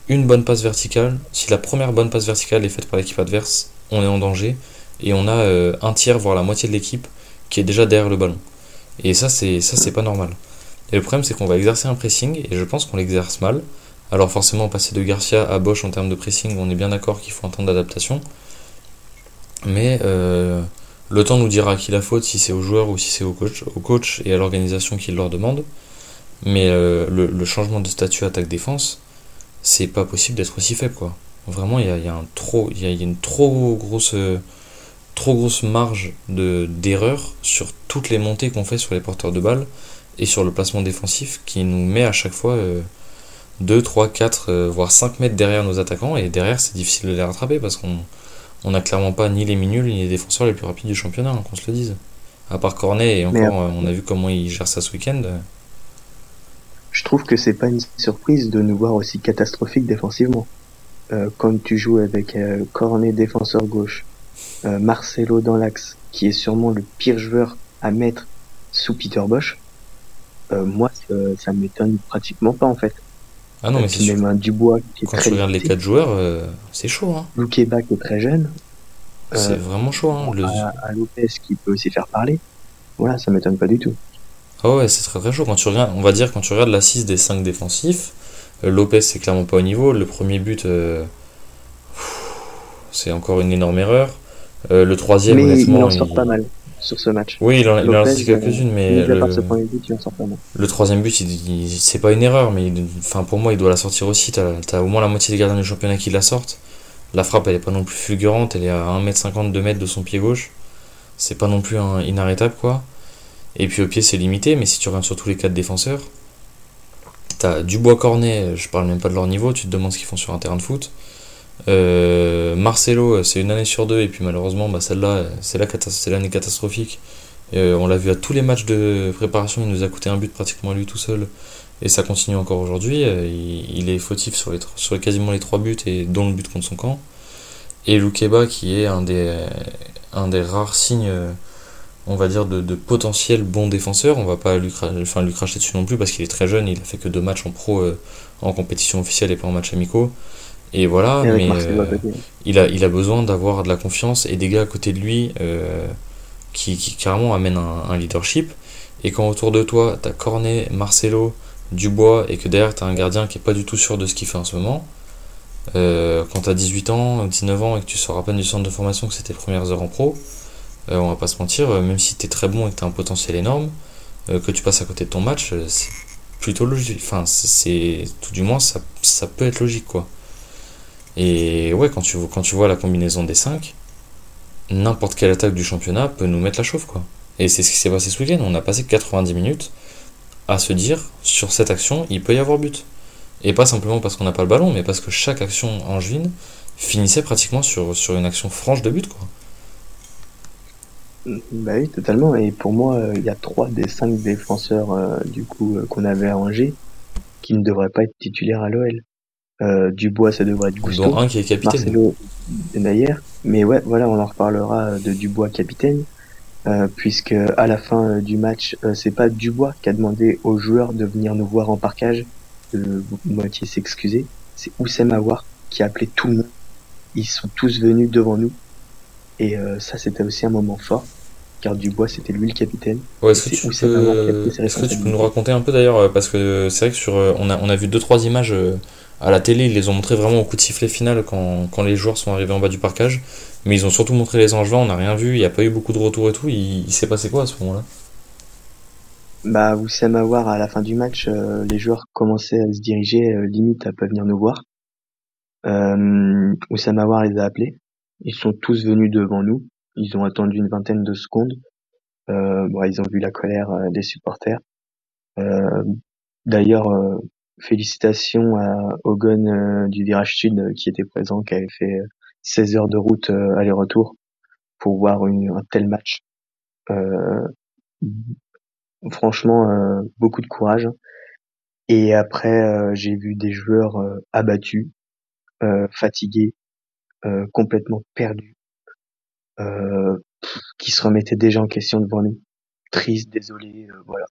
une bonne passe verticale, si la première bonne passe verticale est faite par l'équipe adverse, on est en danger et on a euh, un tiers, voire la moitié de l'équipe qui est déjà derrière le ballon. Et ça, c'est ça, c'est pas normal. Et le problème, c'est qu'on va exercer un pressing et je pense qu'on l'exerce mal. Alors forcément, passer de Garcia à Bosch en termes de pressing, on est bien d'accord qu'il faut un temps d'adaptation. Mais euh, le temps nous dira qui la faute, si c'est aux joueurs ou si c'est au coach, et à l'organisation qui leur demande. Mais euh, le, changement de statut attaque-défense, c'est pas possible d'être aussi faible. Vraiment, il y a, une trop grosse, marge de d'erreur sur toutes les montées qu'on fait sur les porteurs de balles et sur le placement défensif qui nous met à chaque fois euh, 2, 3, 4, euh, voire 5 mètres derrière nos attaquants et derrière c'est difficile de les rattraper parce qu'on on n'a clairement pas ni les minules ni les défenseurs les plus rapides du championnat, hein, qu'on se le dise. À part Cornet et encore, euh, on a vu comment il gère ça ce week-end. Je trouve que c'est pas une surprise de nous voir aussi catastrophique défensivement. Euh, quand tu joues avec euh, Cornet défenseur gauche, euh, Marcelo dans l'axe, qui est sûrement le pire joueur à mettre sous Peter Bosch, moi ça, ça m'étonne pratiquement pas en fait. Ah non, mais Et c'est sûr. même un Dubois qui est Quand très tu regardes les limité, quatre joueurs, euh, c'est chaud. Hein. Qui est très jeune, C'est Euh, vraiment chaud. Hein. Le- à, à Lopez qui peut aussi faire parler. Voilà, ça m'étonne pas du tout. Ah ouais, c'est très très chaud. Quand tu regardes, on va dire, quand tu regardes la 6 des 5 défensifs, euh, Lopez c'est clairement pas au niveau. Le premier but, euh, c'est encore une énorme erreur. Euh, le troisième, Mais honnêtement. il en sort il- pas mal sur ce match. Oui, il en, il Lopez, sorti quelques-unes, mais le, but, il troisième but, il- il- c'est pas une erreur, mais il- enfin, pour moi, il doit la sortir aussi. T'as as au moins la moitié des gardiens du championnat qui la sortent. La frappe, elle est pas non plus fulgurante, elle est à 1m50, 2m de son pied gauche. C'est pas non plus un inarrêtable, quoi. Et puis au pied, c'est limité, mais si tu regardes sur tous les quatre défenseurs, t'as Dubois Cornet, je parle même pas de leur niveau, tu te demandes ce qu'ils font sur un terrain de foot. Euh, Marcelo, c'est une année sur deux, et puis malheureusement, bah, celle-là, c'est la catas- c'est l'année catastrophique. Euh, on l'a vu à tous les matchs de préparation, il nous a coûté un but pratiquement à lui tout seul, et ça continue encore aujourd'hui. Euh, il, est fautif sur, les, quasiment les trois buts, et dont le but contre son camp. Et Loukeba, qui est un des, rares signes, euh, on va dire, de, de potentiel bon défenseur. On va pas lui, cra- enfin, lui cracher dessus non plus parce qu'il est très jeune, il a fait que deux matchs en pro euh, en compétition officielle et pas en match amicaux. Et voilà, mais euh, il a, il a besoin d'avoir de la confiance et des gars à côté de lui euh, qui, qui carrément amènent un, un leadership. Et quand autour de toi, t'as Cornet, Marcelo, Dubois et que derrière t'as un gardien qui est pas du tout sûr de ce qu'il fait en ce moment, euh, quand t'as 18 ans, 19 ans et que tu sors à peine du centre de formation, que c'est tes premières heures en pro, on va pas se mentir, même si t'es très bon et que t'as un potentiel énorme, que tu passes à côté de ton match, c'est plutôt logique. Enfin, c'est tout du moins ça, ça peut être logique quoi. Et ouais, quand tu, vois la combinaison des 5, n'importe quelle attaque du championnat peut nous mettre la chauffe, quoi. Et c'est ce qui s'est passé ce week-end. On a passé 90 minutes à se dire, sur cette action, il peut y avoir but. Et pas simplement parce qu'on n'a pas le ballon, mais parce que chaque action angevine finissait pratiquement sur, sur une action franche de but, quoi. Bah oui, totalement. Et pour moi, euh, il y a trois des cinq défenseurs euh, du coup euh, qu'on avait à Angers qui ne devraient pas être titulaires à l'OL. Euh, Dubois, ça devrait être Gusto. Dont un qui est capitaine. Marcelo Denayer. Mais ouais, voilà, on en reparlera euh, de Dubois capitaine, euh, puisque à la fin du match, c'est pas Dubois qui a demandé aux joueurs de venir nous voir en parcage, de moitié s'excuser, c'est Oussem Aouar qui a appelé tout le monde. Ils sont tous venus devant nous, et ça c'était aussi un moment fort, car Dubois c'était lui le capitaine. Ouais, est-ce que, tu peux... pris ses est-ce que tu peux responsabilités. nous raconter un peu d'ailleurs, euh, parce que c'est vrai que sur, euh, on, a, on a vu deux trois images euh, à la télé, ils les ont montré vraiment au coup de sifflet final quand, quand les joueurs sont arrivés en bas du parcage, mais ils ont surtout montré les Angevins, on n'a rien vu, il n'y a pas eu beaucoup de retours et tout, il, il s'est passé quoi à ce moment-là? Bah, Oussem Aouar, à la fin du match, euh, les joueurs commençaient à se diriger, euh, limite à pas venir nous voir. Euh, Oussem Aouar les a appelés. Ils sont tous venus devant nous. Ils ont attendu une vingtaine de secondes. Euh, bon, ils ont vu la colère euh, des supporters. Euh, D'ailleurs, euh, félicitations à Hogan du Virage Sud qui était présent, qui avait fait euh, 16 heures de route aller-retour pour voir un tel match. Franchement, beaucoup de courage. Et après, j'ai vu des joueurs abattus, euh, fatigués, complètement perdus, euh, qui se remettaient déjà en question devant nous. Triste, désolé, euh, voilà.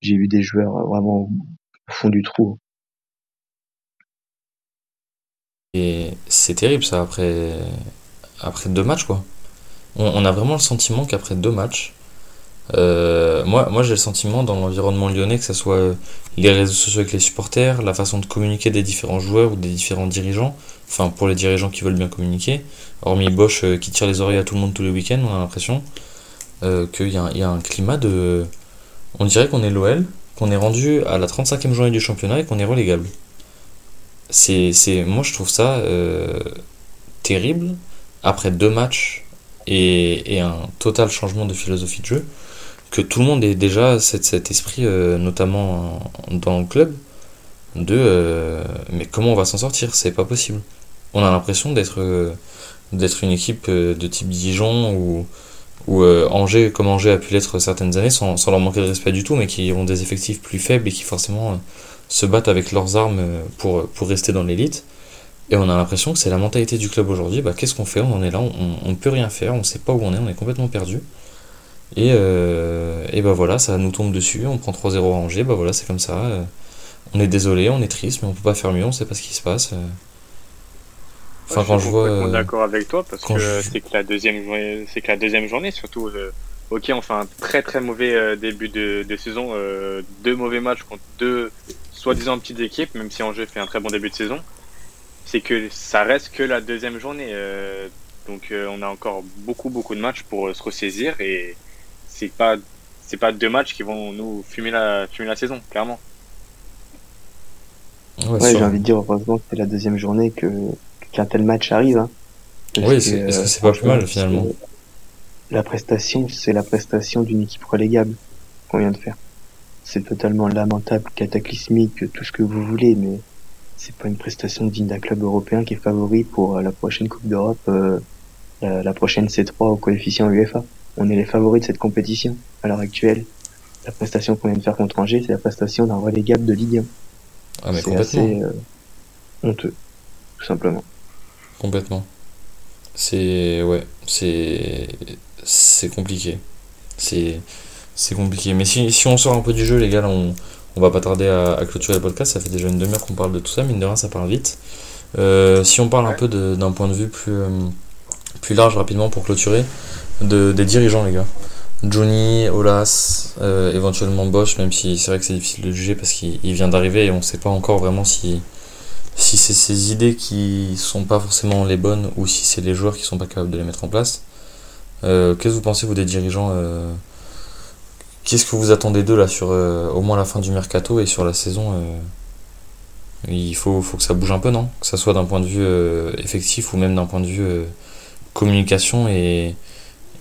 J'ai vu des joueurs euh, vraiment au fond du trou. Et c'est terrible ça après, après deux matchs quoi. On a vraiment le sentiment qu'après deux matchs, euh, moi, moi j'ai le sentiment dans l'environnement lyonnais que ce soit euh, les réseaux sociaux avec les supporters, la façon de communiquer des différents joueurs ou des différents dirigeants, enfin pour les dirigeants qui veulent bien communiquer, hormis Bosch euh, qui tire les oreilles à tout le monde tous les week-ends, on a l'impression qu'il y, y a un climat de... On dirait qu'on est l'OL, qu'on est rendu à la 35e journée du championnat et qu'on est relégable. C'est, moi je trouve ça terrible après deux matchs et un total changement de philosophie de jeu que tout le monde ait déjà cet, esprit euh, notamment en- dans le club de euh, mais comment on va s'en sortir? C'est pas possible on a l'impression d'être euh, d'être une équipe euh, de type Dijon ou ou euh, Angers comme Angers a pu l'être certaines années sans, sans leur manquer de respect du tout mais qui ont des effectifs plus faibles et qui forcément euh, se battent avec leurs armes euh, pour, pour rester dans l'élite. Et on a l'impression que c'est la mentalité du club aujourd'hui. Bah, qu'est-ce qu'on fait? On en est là, on ne peut rien faire, on ne sait pas où on est, on est complètement perdu. Et, euh, et bah voilà, ça nous tombe dessus, on prend 3-0 à Angers, bah voilà, c'est comme ça. euh, on est désolé, on est triste, mais on peut pas faire mieux, on sait pas ce qui se passe. euh. Enfin, Ouais, quand suis je vois. complètement euh, d'accord avec toi parce que je- c'est que la deuxième journée, c'est que la deuxième journée surtout. ok, on fait un très très mauvais début de, de saison, deux mauvais matchs contre deux soi-disant petites équipes, même si Angers fait un très bon début de saison. C'est que ça reste que la deuxième journée. euh, donc euh, on a encore beaucoup beaucoup de matchs pour euh, se ressaisir et c'est pas c'est pas deux matchs qui vont nous fumer la fumer la saison, clairement. Ouais, j'ai envie de dire, heureusement que c'est la deuxième journée que qu'un tel match arrive. Hein. Parce Oui, que, c'est- euh, c'est pas plus mal, finalement La prestation, c'est la prestation d'une équipe relégable qu'on vient de faire. C'est totalement lamentable, cataclysmique, tout ce que vous voulez, mais c'est pas une prestation digne d'un club européen qui est favori pour euh, la prochaine Coupe d'Europe, euh, la, la prochaine C3 au coefficient UEFA. On est les favoris de cette compétition à l'heure actuelle. La prestation qu'on vient de faire contre Angers, c'est la prestation d'un relégable de Ligue 1. Ah, mais c'est complètement. assez euh, honteux, tout simplement. Complètement. C'est ouais, c'est c'est compliqué. C'est c'est compliqué. Mais si, si on sort un peu du jeu, les gars, là, on on va pas tarder à, à clôturer le podcast. Ça fait déjà une demi-heure qu'on parle de tout ça. Mine de rien, ça parle vite. Euh, si on parle un peu d'un point de vue plus euh, plus large rapidement pour clôturer, de, des dirigeants, les gars. Johnny, Olas, euh, éventuellement Bosch, même si c'est vrai que c'est difficile de juger parce qu'il il vient d'arriver et on sait pas encore vraiment si si c'est ces idées qui sont pas forcément les bonnes ou si c'est les joueurs qui sont pas capables de les mettre en place. Euh, Qu'est-ce que vous pensez, vous, des dirigeants euh, Qu'est-ce que vous attendez d'eux, là, sur euh, au moins la fin du mercato et sur la saison euh, Il faut, faut que ça bouge un peu, non? Que ça soit d'un point de vue euh, effectif ou même d'un point de vue communication et,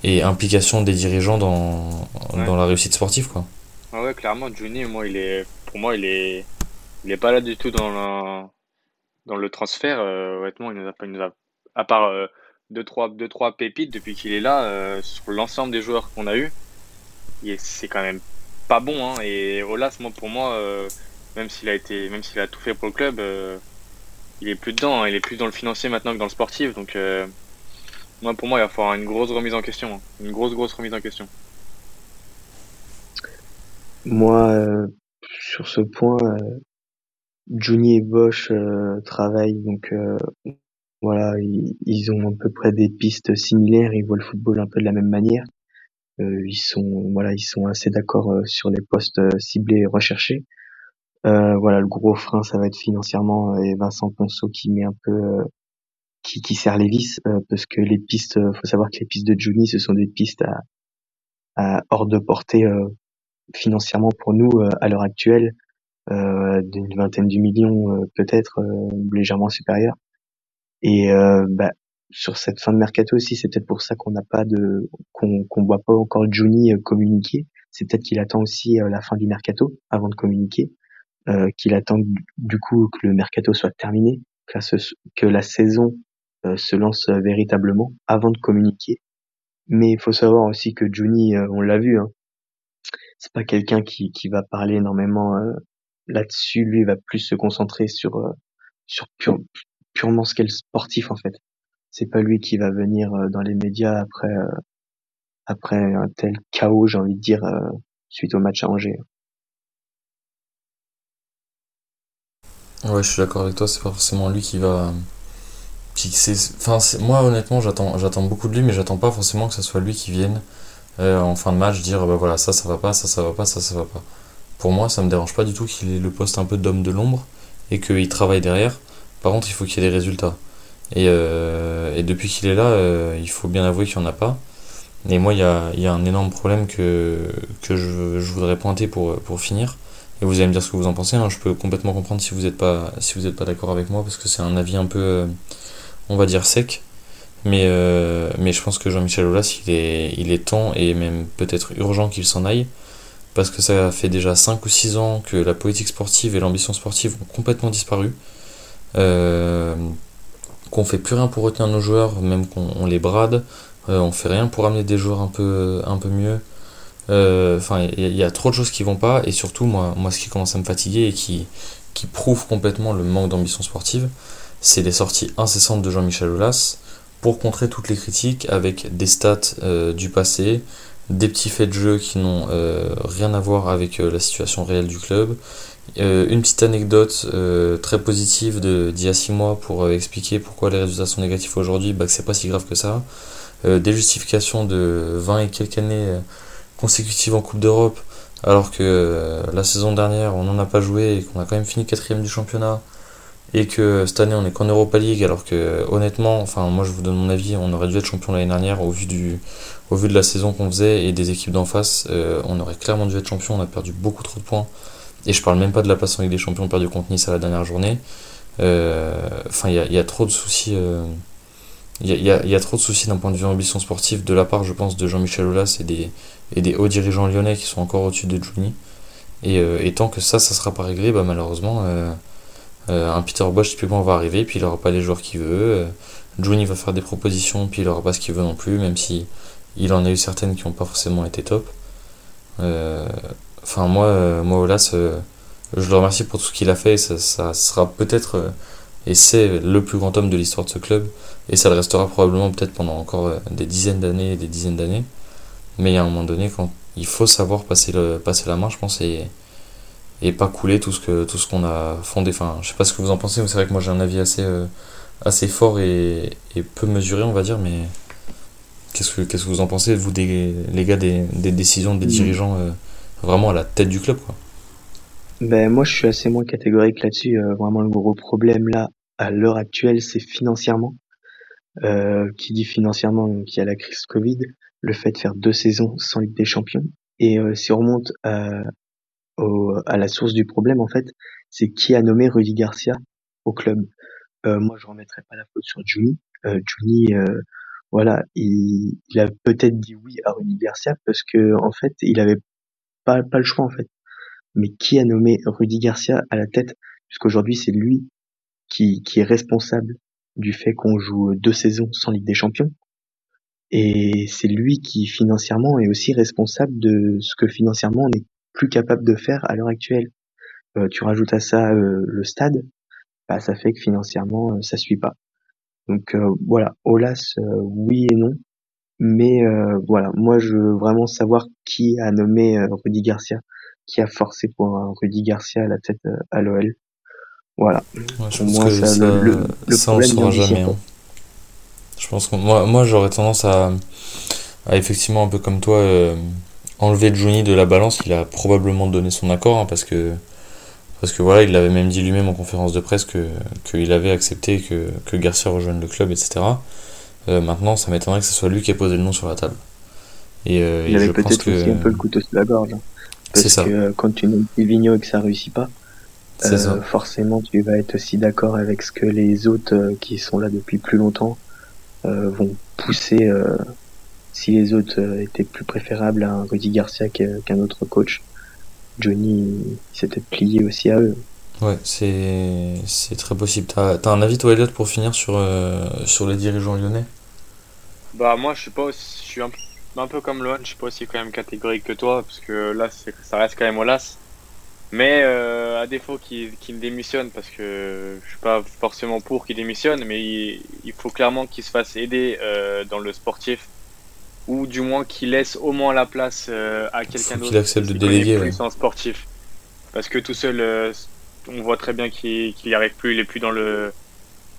et implication des dirigeants dans, Ouais. dans la réussite sportive, quoi. Ah ouais, clairement, Johnny, moi, il est, pour moi, il est, il est pas là du tout dans le, dans le transfert. euh, honnêtement, il nous a pas, il nous a, à part euh, deux trois, deux trois pépites depuis qu'il est là, euh, sur l'ensemble des joueurs qu'on a eu, c'est quand même pas bon. Hein, et Olas, moi, pour moi, euh, même s'il a été, même s'il a tout fait pour le club, il est plus dedans. hein, il est plus dans le financier maintenant que dans le sportif. Donc, moi, pour moi, il va falloir une grosse remise en question, hein, une grosse grosse remise en question. Moi, euh, sur ce point, euh, et Bosch euh, travaillent, donc euh, voilà, ils, ont à peu près des pistes similaires, ils voient le football un peu de la même manière. Ils sont voilà, ils sont assez d'accord sur les postes ciblés et recherchés. Voilà, le gros frein, ça va être financièrement et Vincent Ponceau qui met un peu, qui, qui serre les vis, euh, parce que les pistes, euh, faut savoir que les pistes de Johnny, ce sont des pistes à, à hors de portée euh, financièrement pour nous à l'heure actuelle, d'une vingtaine de millions peut-être, légèrement supérieur. Et bah, sur cette fin de mercato aussi, c'est peut-être pour ça qu'on n'a pas de, qu'on qu'on voit pas encore euh, communiquer. C'est peut-être qu'il attend aussi la fin du mercato avant de communiquer, euh, qu'il attend du- coup que le mercato soit terminé, que la, saison se lance euh, véritablement avant de communiquer. Mais il faut savoir aussi que Johnny, euh, on l'a vu, hein, c'est pas quelqu'un qui, qui va parler énormément euh, là-dessus. Lui, va plus se concentrer sur euh, sur pure- purement ce qu'est le sportif en fait. C'est pas lui qui va venir euh, dans les médias après euh, après un tel chaos, j'ai envie de dire, euh, suite au match à Angers. Ouais, je suis d'accord avec toi, c'est pas forcément lui qui va. Moi, honnêtement, j'attends, beaucoup de lui, mais j'attends pas forcément que ce soit lui qui vienne euh, en fin de match dire bah voilà, ça, ça va pas, ça, ça va pas, ça, ça va pas. Pour moi, ça me dérange pas du tout qu'il ait le poste un peu d'homme de l'ombre et qu'il travaille derrière. Par contre, il faut qu'il y ait des résultats. Et, euh, depuis qu'il est là, euh, il faut bien avouer qu'il n'y en a pas. Et moi, il y a, un énorme problème que, je, voudrais pointer pour, finir. Et vous allez me dire ce que vous en pensez. hein. Je peux complètement comprendre si vous n'êtes pas, si êtes pas d'accord avec moi, parce que c'est un avis un peu, on va dire, sec. Mais, euh, mais je pense que Jean-Michel Aulas, il est, temps et même peut-être urgent qu'il s'en aille. Parce que ça fait déjà 5 ou 6 ans que la politique sportive et l'ambition sportive ont complètement disparu. Euh, qu'on fait plus rien pour retenir nos joueurs, même qu'on on les brade. Euh, on fait rien pour amener des joueurs un peu, mieux. Euh, Enfin, il y, a- trop de choses qui vont pas. Et surtout, moi, moi ce qui commence à me fatiguer et qui prouve complètement le manque d'ambition sportive, c'est les sorties incessantes de Jean-Michel Aulas pour contrer toutes les critiques avec des stats euh, du passé, des petits faits de jeu qui n'ont euh, rien à voir avec euh, la situation réelle du club. Une petite anecdote très positive d'il y a 6 mois pour expliquer pourquoi les résultats sont négatifs aujourd'hui, bah, que c'est pas si grave que ça. des justifications de 20 et quelques années consécutives en Coupe d'Europe, alors que la saison dernière on n'en a pas joué et qu'on a quand même fini quatrième du championnat et que cette année on est qu'en Europa League alors que honnêtement enfin moi je vous donne mon avis on aurait dû être champion l'année dernière au vu du au vu de la saison qu'on faisait et des équipes d'en face euh, on aurait clairement dû être champion on a perdu beaucoup trop de points. Et je parle même pas de la place en Ligue des Champions perdue contre Nice à la dernière journée. Euh, enfin il y a, trop de soucis euh, il y, a, trop de soucis d'un point de vue ambition sportive de la part je pense de Jean-Michel Aulas et des, et des hauts dirigeants lyonnais qui sont encore au-dessus de Juni et, tant que ça ça sera pas réglé bah malheureusement un Peter Bosch typiquement va arriver, puis il aura pas les joueurs qu'il veut. Euh, va faire des propositions, puis il aura pas ce qu'il veut non plus, même si il en a eu certaines qui n'ont pas forcément été top. Euh, enfin, moi, euh, moi Olas, je le remercie pour tout ce qu'il a fait. Ça, ça sera peut-être, et c'est le plus grand homme de l'histoire de ce club. Et ça le restera probablement peut-être pendant encore des dizaines d'années et des dizaines d'années. Mais il y a un moment donné, quand il faut savoir passer, le, passer la main, je pense, et, et pas couler tout ce que tout ce qu'on a fondé. Enfin, je sais pas ce que vous en pensez, mais c'est vrai que moi j'ai un avis assez euh, assez fort et, et, peu mesuré, on va dire. Mais qu'est-ce que qu'est-ce que vous en pensez, vous des les gars des, des décisions des mm. dirigeants euh, vraiment à la tête du club, quoi? Ben moi je suis assez moins catégorique là-dessus. Euh, vraiment le gros problème là à l'heure actuelle, c'est financièrement. qui dit financièrement, donc il y a la crise Covid, le fait de faire deux saisons sans Ligue des Champions. Et si on remonte à, à la source du problème en fait, c'est qui a nommé Rudy Garcia au club. Euh, moi, je remettrais pas la faute sur Juni. Euh, Juni, euh, voilà, il, il a peut-être dit oui à Rudy Garcia parce que en fait, il avait pas pas le choix en fait. Mais qui a nommé Rudy Garcia à la tête? Puisqu'aujourd'hui, c'est lui qui, qui est responsable du fait qu'on joue deux saisons sans Ligue des Champions. Et c'est lui qui financièrement est aussi responsable de ce que financièrement on est plus capable de faire à l'heure actuelle. Euh, tu rajoutes à ça euh, le stade, bah, ça fait que financièrement euh, ça suit pas. Donc voilà, Olas oui et non, mais voilà, moi je veux vraiment savoir qui a nommé Rudy Garcia, qui a forcé pour Rudy Garcia à la tête à l'OL. Voilà. je pense que ça, le, on saura jamais. Hein. Je pense que moi, moi j'aurais tendance à, à, effectivement un peu comme toi enlever Johnny de la balance, il a probablement donné son accord, hein, parce que parce que voilà, il l'avait même dit lui-même en conférence de presse que qu'il avait accepté que, que Garcia rejoigne le club, etc. Euh, maintenant, ça m'étonnerait que ce soit lui qui ait posé le nom sur la table. Et, euh, il avait peut-être que... aussi un peu le couteau sur la gorge. Hein. Parce ça. que quand tu nommes Vigno et que ça réussit pas, euh, forcément tu vas être aussi d'accord avec ce que les autres euh, qui sont là depuis plus longtemps euh, vont pousser si les autres euh, étaient plus préférables à un Rudy Garcia qu'un autre coach, Johnny s'est peut-être plié aussi à eux. Ouais, c'est, très possible. T'as, as un avis, toi, Elliot, pour finir sur, euh, sur les dirigeants lyonnais? Bah, moi, je suis pas aussi, je suis un, peu comme Lohan, je suis pas aussi quand même catégorique que toi, parce que là, ça reste quand même Olas. Mais euh, à défaut qu'il, démissionne, parce que je suis pas forcément pour qu'il démissionne, mais il, faut clairement qu'il se fasse aider dans le sportif ou du moins qu'il laisse au moins la place euh, à quelqu'un d'autre. Qu'il accepte de déléguer. Plus en sportif. Parce que tout seul, euh, on voit très bien qu'il n'y arrive plus, il est plus dans le,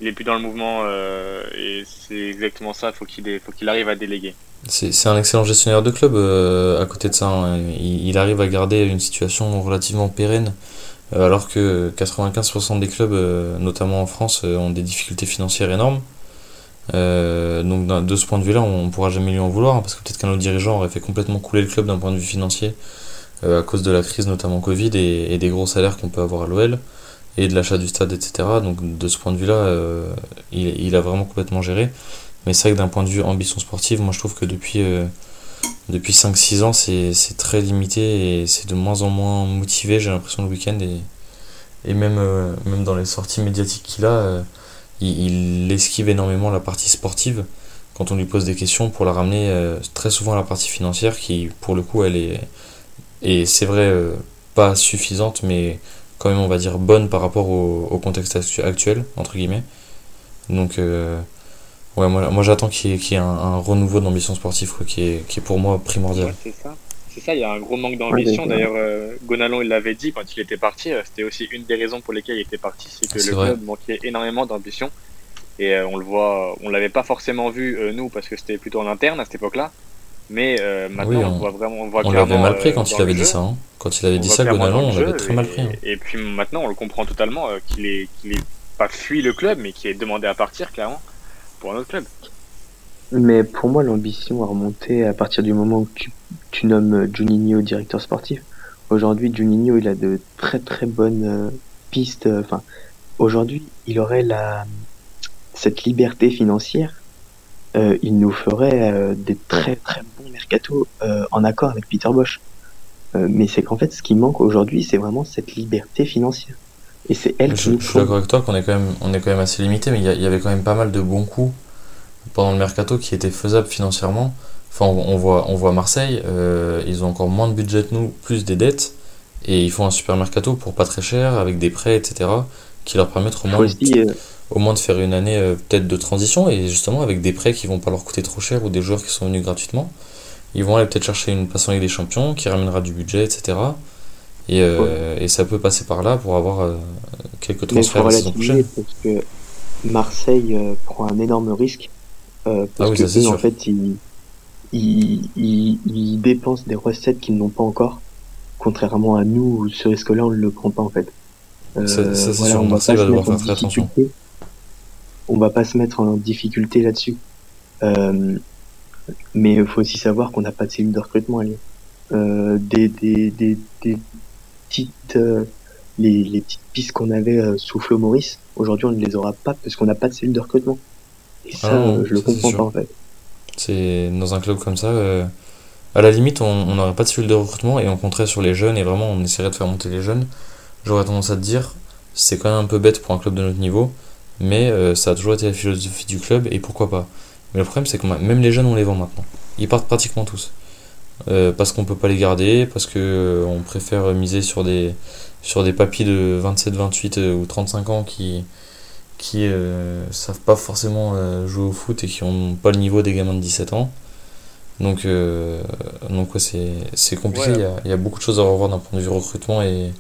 il est plus dans le mouvement euh, et c'est exactement ça. Faut qu'il faut qu'il arrive à déléguer. C'est un excellent gestionnaire de club. à côté de ça, hein. il, il, arrive à garder une situation relativement pérenne. Alors que 95% des clubs, notamment en France, ont des difficultés financières énormes. Euh, donc de ce point de vue-là, on ne pourra jamais lui en vouloir, hein, parce que peut-être qu'un autre dirigeant aurait fait complètement couler le club d'un point de vue financier, euh, à cause de la crise notamment Covid et, des gros salaires qu'on peut avoir à l'OL, et de l'achat du stade, etc. Donc de ce point de vue-là, euh, il, a vraiment complètement géré. Mais c'est vrai que d'un point de vue ambition sportive, moi je trouve que depuis, depuis 5-6 ans, c'est très limité et c'est de moins en moins motivé, j'ai l'impression, le week-end. Et, et même, même dans les sorties médiatiques qu'il a il, esquive énormément la partie sportive quand on lui pose des questions pour la ramener euh, très souvent à la partie financière qui pour le coup elle est et c'est vrai euh, pas suffisante mais quand même on va dire bonne par rapport au, contexte actuel entre guillemets. Donc euh, ouais moi, j'attends qu'il y ait, un, renouveau d'ambition sportive qui, est, qui est pour moi primordial. Ça c'est ça il y a un gros manque d'ambition d'ailleurs Gonalon il l'avait dit quand il était parti c'était aussi une des raisons pour lesquelles il était parti c'est que le club manquait énormément d'ambition Et euh, on le voit, on l'avait pas forcément vu euh, nous parce que c'était plutôt en interne à cette époque-là. Mais euh, maintenant, Oui, on, on- voit vraiment, on voit On l'avait mal pris euh, quand il avait dit jeu. ça. hein. Quand il avait On dit ça, Gonalon, on l'avait jeu, très mal pris. hein. Et puis maintenant, on le comprend totalement euh, qu'il est, qu'il est pas fui le club, mais qu'il est demandé à partir clairement pour un autre club. Mais pour moi, l'ambition a remonté à partir du moment où tu, tu nommes euh, Juninho directeur sportif. Aujourd'hui, Juninho, il a de très très bonnes euh, pistes. euh, Enfin, aujourd'hui, il aurait la cette liberté financière. euh, il nous ferait euh, des très très bons mercato euh, en accord avec Peter Bosch. Mais c'est qu'en fait, ce qui manque aujourd'hui, c'est vraiment cette liberté financière. Et c'est elle qui Je, nous je suis d'accord avec toi qu'on est quand même, on est quand même assez limité, mais il y, a- il y avait quand même pas mal de bons coups pendant le mercato qui étaient faisables financièrement. Enfin, on, on voit, on voit Marseille, euh, ils ont encore moins de budget que nous, plus des dettes, et ils font un super mercato pour pas très cher, avec des prêts, etc., qui leur permettent au Faut moins, de, aussi, euh, au moins de faire une année euh, peut-être de transition, et justement avec des prêts qui vont pas leur coûter trop cher ou des joueurs qui sont venus gratuitement. Ils vont aller peut-être chercher une en Ligue des Champions qui ramènera du budget, etc. Et, euh, et ça peut passer par là pour avoir euh, quelques transferts la saison prochaine. parce que Marseille euh, prend un énorme risque parce Ah oui, que eux, en fait ils, ils, ils, ils dépensent des recettes qu'ils n'ont pas encore, contrairement à nous où ce risque-là on ne le prend pas en fait. Euh, Ça- ça, c'est voilà, sûr, on va pas va se mettre en difficulté. On va pas se mettre en difficulté là-dessus. Euh, mais il faut aussi savoir qu'on n'a pas de cellule de recrutement à Lyon. Euh, des, des, des, des petites, euh, les, les petites pistes qu'on avait euh, sous Flo Maurice, aujourd'hui on ne les aura pas parce qu'on n'a pas de cellule de recrutement. Et ça, Ah je le ça, comprends pas en fait. C'est dans un club comme ça, euh, à la limite, on n'aurait pas de cellule de recrutement et on compterait sur les jeunes et vraiment on essaierait de faire monter les jeunes. J'aurais tendance à te dire, c'est quand même un peu bête pour un club de notre niveau, mais euh, ça a toujours été la philosophie du club et pourquoi pas. Mais le problème, c'est que même les jeunes, on les vend maintenant. Ils partent pratiquement tous. Euh, parce qu'on peut pas les garder, parce que on préfère miser sur des, sur des papis de 27, 28 euh, ou 35 ans qui, qui euh, savent pas forcément euh, jouer au foot et qui ont pas le niveau des gamins de 17 ans. Donc, euh, donc ouais, c'est, c'est compliqué. Ouais. Il y, a, il y a beaucoup de choses à revoir d'un point de vue recrutement et,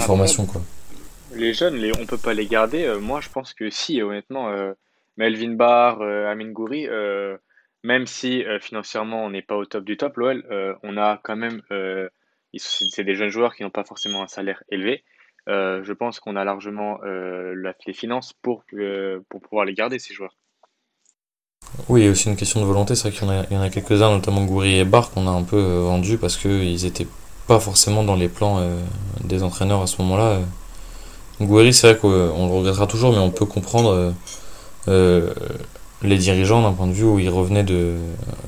formation. Quoi. Les jeunes, les, on peut pas les garder. Euh, moi, je pense que si, honnêtement, Melvin Barr, Amin Gouiri, euh, même si financièrement on n'est pas au top du top, l'OL, on a quand même, c'est des jeunes joueurs qui n'ont pas forcément un salaire élevé. Euh, je pense qu'on a largement euh, la- les finances pour, euh, pour pouvoir les garder, ces joueurs. Oui, il y a aussi une question de volonté. C'est vrai qu'il y en a, quelques-uns, notamment Goury et Barr, qu'on a un peu vendus parce qu'ils étaient pas forcément dans les plans des entraîneurs à ce moment-là. Goury, c'est vrai qu'on on le regrettera toujours, mais on peut comprendre les dirigeants d'un point de vue où ils revenaient de,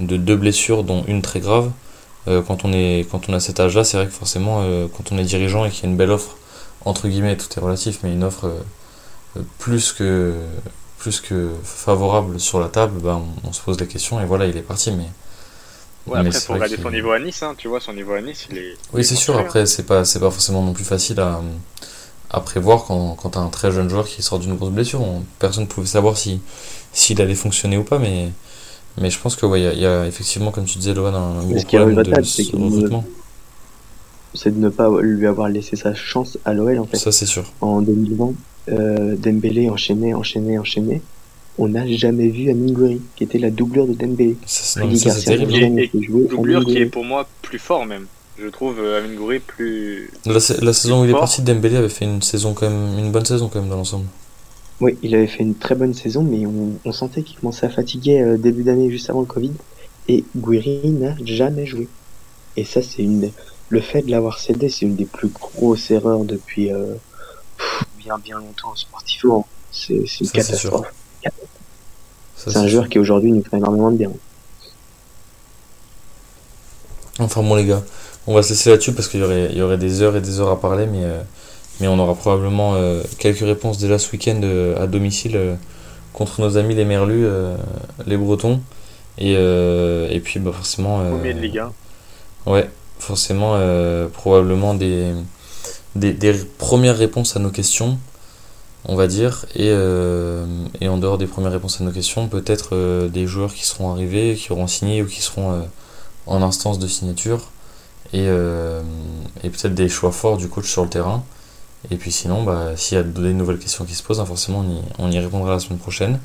de deux blessures, dont une très grave. Quand, on est, quand on a cet âge-là, c'est vrai que forcément, quand on est dirigeant et qu'il y a une belle offre, entre guillemets, tout est relatif, mais une offre euh, plus que plus que favorable sur la table, ben, on, on se pose la question et voilà, il est parti. Mais, Ouais, mais après, vrai regarder son niveau à Nice, hein, tu vois, son niveau à Nice, il est. il Oui, est c'est sûr. monstrueux, hein. Après, c'est pas c'est pas forcément non plus facile à, à prévoir quand, quand t'as un très jeune joueur qui sort d'une grosse blessure. On- personne ne pouvait savoir si s'il allait fonctionner ou pas, mais mais je pense que ouais, il y, a- il y a effectivement, comme tu disais, Lohan, un, gros problème de ne- recrutement. C'est de ne pas lui avoir laissé sa chance à l'OL en fait. Ça, c'est sûr. En 2020, euh, Dembélé enchaînait, enchaînait, enchaînait. On n'a jamais vu Amin Gouiri, qui était la doublure de Dembélé. Ça, c'est- non, ça, c'est terrible. Et- jouer Doublure Amin qui est pour moi plus fort même. Je trouve euh, Amin Gouiri plus. La, sa- la saison où il est parti, Dembélé avait fait une saison quand même, une bonne saison quand même dans l'ensemble. Oui, il avait fait une très bonne saison, mais on, on sentait qu'il commençait à fatiguer euh, début d'année, juste avant le Covid. Et Gouiri n'a jamais joué. Et ça, c'est une. Le fait de l'avoir cédé, c'est une des plus grosses erreurs depuis euh, pff, bien bien longtemps sportivement. C'est c'est une Ça, catastrophe. C'est un sûr. joueur qui aujourd'hui nous fait énormément de bien. Enfin bon les gars, on va se laisser là-dessus parce qu'il y aurait, il y aurait des heures et des heures à parler, mais, euh, mais on aura probablement euh, quelques réponses déjà ce week-end euh, à domicile euh, contre nos amis les Merlus, euh, les Bretons. Et, euh, et puis bah, forcément... euh, Premier de Ligue 1. Ouais, forcément euh, probablement des, des, des premières réponses à nos questions, on va dire, et, euh, et en dehors des premières réponses à nos questions, peut-être euh, des joueurs qui seront arrivés, qui auront signé ou qui seront en instance de signature, et, et peut-être des choix forts du coach sur le terrain. Et puis sinon, bah, s'il y a des nouvelles questions qui se posent, hein, forcément on y, on y répondra la semaine prochaine.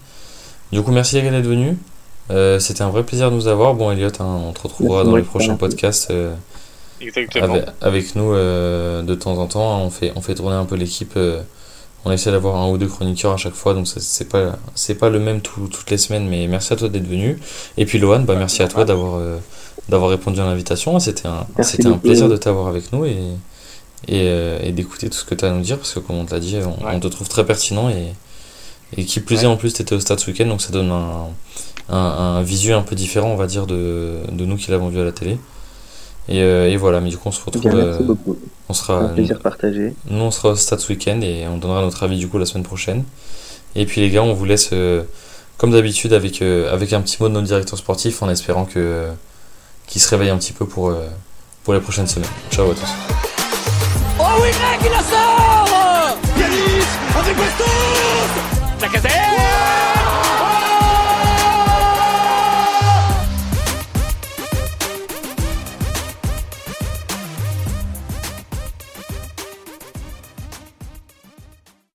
Du coup, merci les gars d'être venus. Euh, C'était un vrai plaisir de nous avoir. Bon, Elliot, hein, on te retrouvera dans les prochains podcasts euh, Exactement. avec, avec nous euh, de temps en temps. On fait, on fait tourner un peu l'équipe. euh, on essaie d'avoir un ou deux chroniqueurs à chaque fois, donc c'est pas, c'est pas le même tout- toutes les semaines. Mais merci à toi d'être venu. Et puis Lohan, bah, merci à toi d'avoir euh, d'avoir répondu à l'invitation. C'était un, c'était un plaisir de t'avoir avec nous et, et, euh, et d'écouter tout ce que tu as à nous dire parce que comme on te l'a dit, on, Ouais. on te trouve très pertinent et, et qui plus est en plus tu étais au stade ce week-end donc ça donne un, un, un visu un peu différent on va dire de, de nous qui l'avons vu à la télé. Euh, et, voilà, mais du coup, on se retrouve. Euh, on sera, un plaisir partagé. Nous, on sera au stade ce week-end et on donnera notre avis du coup la semaine prochaine. Et puis, les gars, on vous laisse euh, comme d'habitude avec, avec un petit mot de nos directeurs sportifs en espérant que qu'ils se réveillent un petit peu pour, pour les prochaines semaines. Ciao à tous. Oh oui il sort La